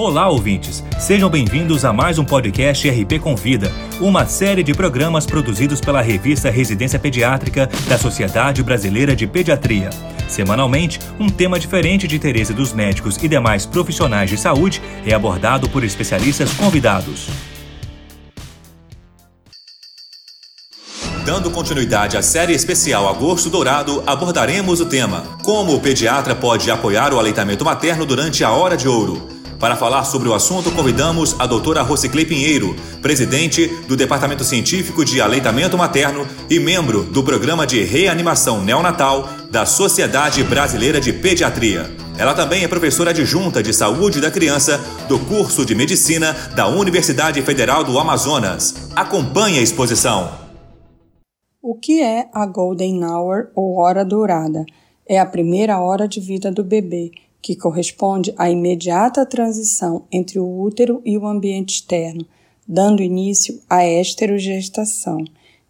Olá, ouvintes! Sejam bem-vindos a mais um podcast RP Convida, uma série de programas produzidos pela revista Residência Pediátrica da Sociedade Brasileira de Pediatria. Semanalmente, um tema diferente de interesse dos médicos e demais profissionais de saúde é abordado por especialistas convidados. Dando continuidade à série especial Agosto Dourado, abordaremos o tema: Como o pediatra pode apoiar o aleitamento materno durante a hora de ouro. Para falar sobre o assunto, convidamos a doutora Rosiclei Pinheiro, presidente do Departamento Científico de Aleitamento Materno e membro do Programa de Reanimação Neonatal da Sociedade Brasileira de Pediatria. Ela também é professora adjunta de Saúde da Criança do curso de Medicina da Universidade Federal do Amazonas. Acompanhe a exposição. O que é a Golden Hour ou Hora Dourada? É a primeira hora de vida do bebê que corresponde à imediata transição entre o útero e o ambiente externo, dando início à esterogestação.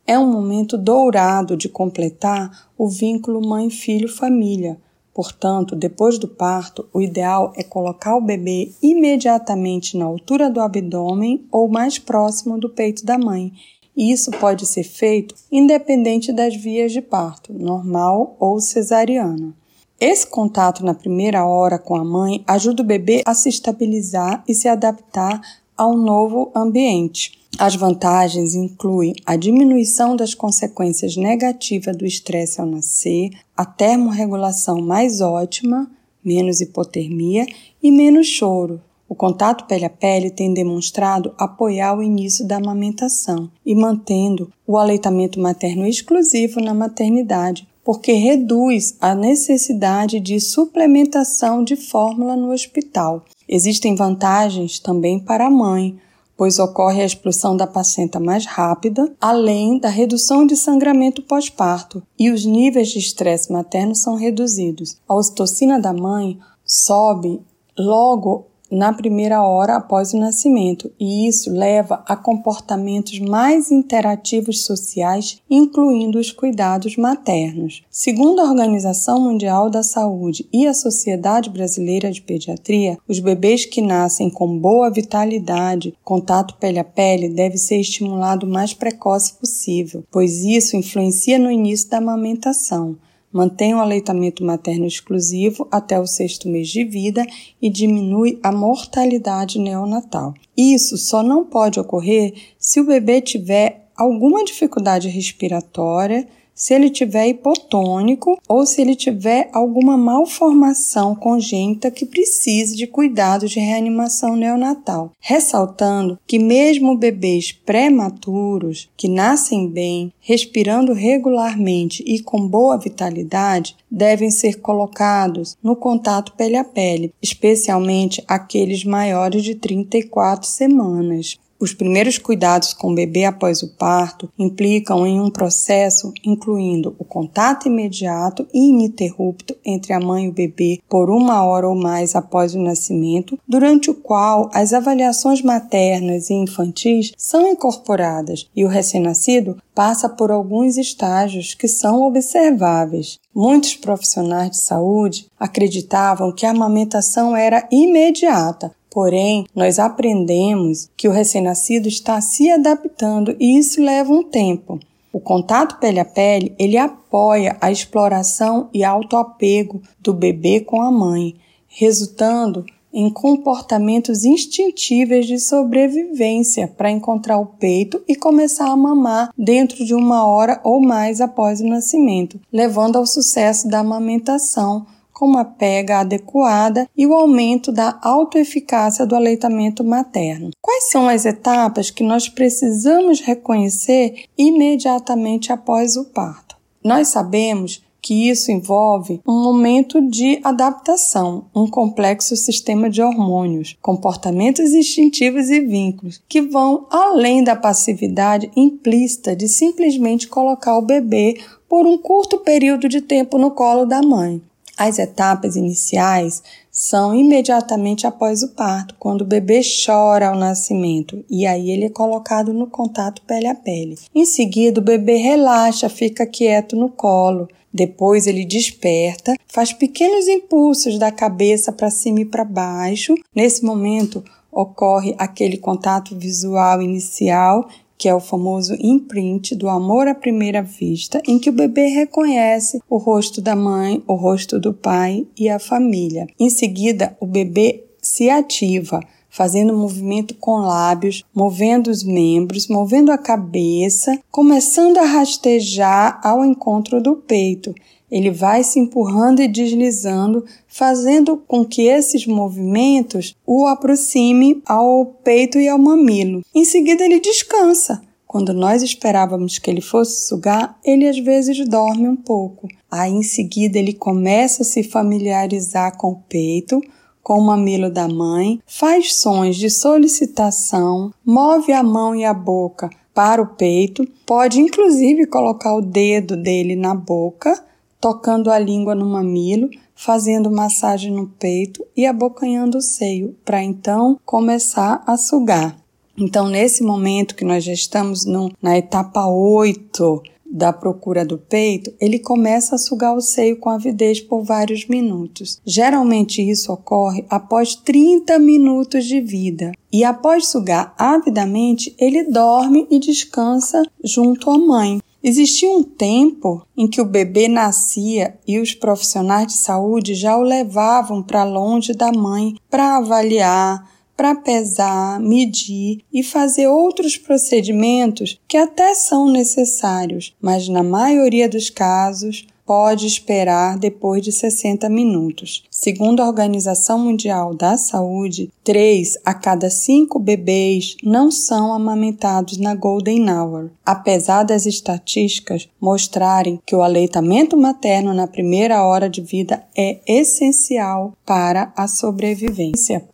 É um momento dourado de completar o vínculo mãe-filho-família. Portanto, depois do parto, o ideal é colocar o bebê imediatamente na altura do abdômen ou mais próximo do peito da mãe. Isso pode ser feito independente das vias de parto, normal ou cesariana. Esse contato na primeira hora com a mãe ajuda o bebê a se estabilizar e se adaptar ao novo ambiente. As vantagens incluem a diminuição das consequências negativas do estresse ao nascer, a termorregulação mais ótima, menos hipotermia e menos choro. O contato pele a pele tem demonstrado apoiar o início da amamentação e mantendo o aleitamento materno exclusivo na maternidade, porque reduz a necessidade de suplementação de fórmula no hospital. Existem vantagens também para a mãe, pois ocorre a expulsão da placenta mais rápida, além da redução de sangramento pós-parto, e os níveis de estresse materno são reduzidos. A ocitocina da mãe sobe logo na primeira hora após o nascimento, e isso leva a comportamentos mais interativos sociais, incluindo os cuidados maternos. Segundo a Organização Mundial da Saúde e a Sociedade Brasileira de Pediatria, os bebês que nascem com boa vitalidade, contato pele a pele, deve ser estimulado o mais precoce possível, pois isso influencia no início da amamentação mantém o aleitamento materno exclusivo até o sexto mês de vida e diminui a mortalidade neonatal. Isso só não pode ocorrer se o bebê tiver alguma dificuldade respiratória, se ele tiver hipotônico ou se ele tiver alguma malformação congênita que precise de cuidados de reanimação neonatal. Ressaltando que mesmo bebês prematuros que nascem bem, respirando regularmente e com boa vitalidade, devem ser colocados no contato pele a pele, especialmente aqueles maiores de 34 semanas. Os primeiros cuidados com o bebê após o parto implicam em um processo incluindo o contato imediato e ininterrupto entre a mãe e o bebê por uma hora ou mais após o nascimento, durante o qual as avaliações maternas e infantis são incorporadas e o recém-nascido passa por alguns estágios que são observáveis. Muitos profissionais de saúde acreditavam que a amamentação era imediata, Porém, nós aprendemos que o recém-nascido está se adaptando e isso leva um tempo. O contato pele a pele, ele apoia a exploração e autoapego do bebê com a mãe, resultando em comportamentos instintíveis de sobrevivência para encontrar o peito e começar a mamar dentro de uma hora ou mais após o nascimento, levando ao sucesso da amamentação com uma pega adequada e o aumento da autoeficácia do aleitamento materno. Quais são as etapas que nós precisamos reconhecer imediatamente após o parto? Nós sabemos que isso envolve um momento de adaptação, um complexo sistema de hormônios, comportamentos instintivos e vínculos que vão além da passividade implícita de simplesmente colocar o bebê por um curto período de tempo no colo da mãe. As etapas iniciais são imediatamente após o parto, quando o bebê chora ao nascimento e aí ele é colocado no contato pele a pele. Em seguida, o bebê relaxa, fica quieto no colo. Depois ele desperta, faz pequenos impulsos da cabeça para cima e para baixo. Nesse momento ocorre aquele contato visual inicial que é o famoso imprint do amor à primeira vista, em que o bebê reconhece o rosto da mãe, o rosto do pai e a família. Em seguida, o bebê se ativa, fazendo movimento com lábios, movendo os membros, movendo a cabeça, começando a rastejar ao encontro do peito. Ele vai se empurrando e deslizando, fazendo com que esses movimentos o aproxime ao peito e ao mamilo. Em seguida, ele descansa. Quando nós esperávamos que ele fosse sugar, ele às vezes dorme um pouco. Aí, em seguida, ele começa a se familiarizar com o peito, com o mamilo da mãe, faz sons de solicitação, move a mão e a boca para o peito, pode inclusive colocar o dedo dele na boca tocando a língua no mamilo, fazendo massagem no peito e abocanhando o seio, para então começar a sugar. Então, nesse momento que nós já estamos no, na etapa 8 da procura do peito, ele começa a sugar o seio com avidez por vários minutos. Geralmente isso ocorre após 30 minutos de vida. E após sugar avidamente, ele dorme e descansa junto à mãe. Existia um tempo em que o bebê nascia e os profissionais de saúde já o levavam para longe da mãe para avaliar, para pesar, medir e fazer outros procedimentos que até são necessários, mas na maioria dos casos pode esperar depois de 60 minutos. Segundo a Organização Mundial da Saúde, 3 a cada 5 bebês não são amamentados na Golden Hour, apesar das estatísticas mostrarem que o aleitamento materno na primeira hora de vida é essencial para a sobrevivência.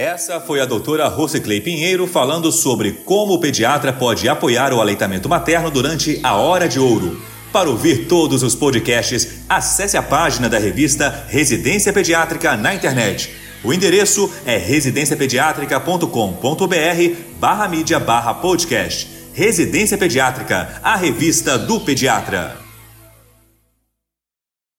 Essa foi a doutora Rosiclei Pinheiro falando sobre como o pediatra pode apoiar o aleitamento materno durante a hora de ouro. Para ouvir todos os podcasts, acesse a página da revista Residência Pediátrica na internet. O endereço é residenciapediatrica.com.br barra mídia barra podcast. Residência Pediátrica, a revista do pediatra.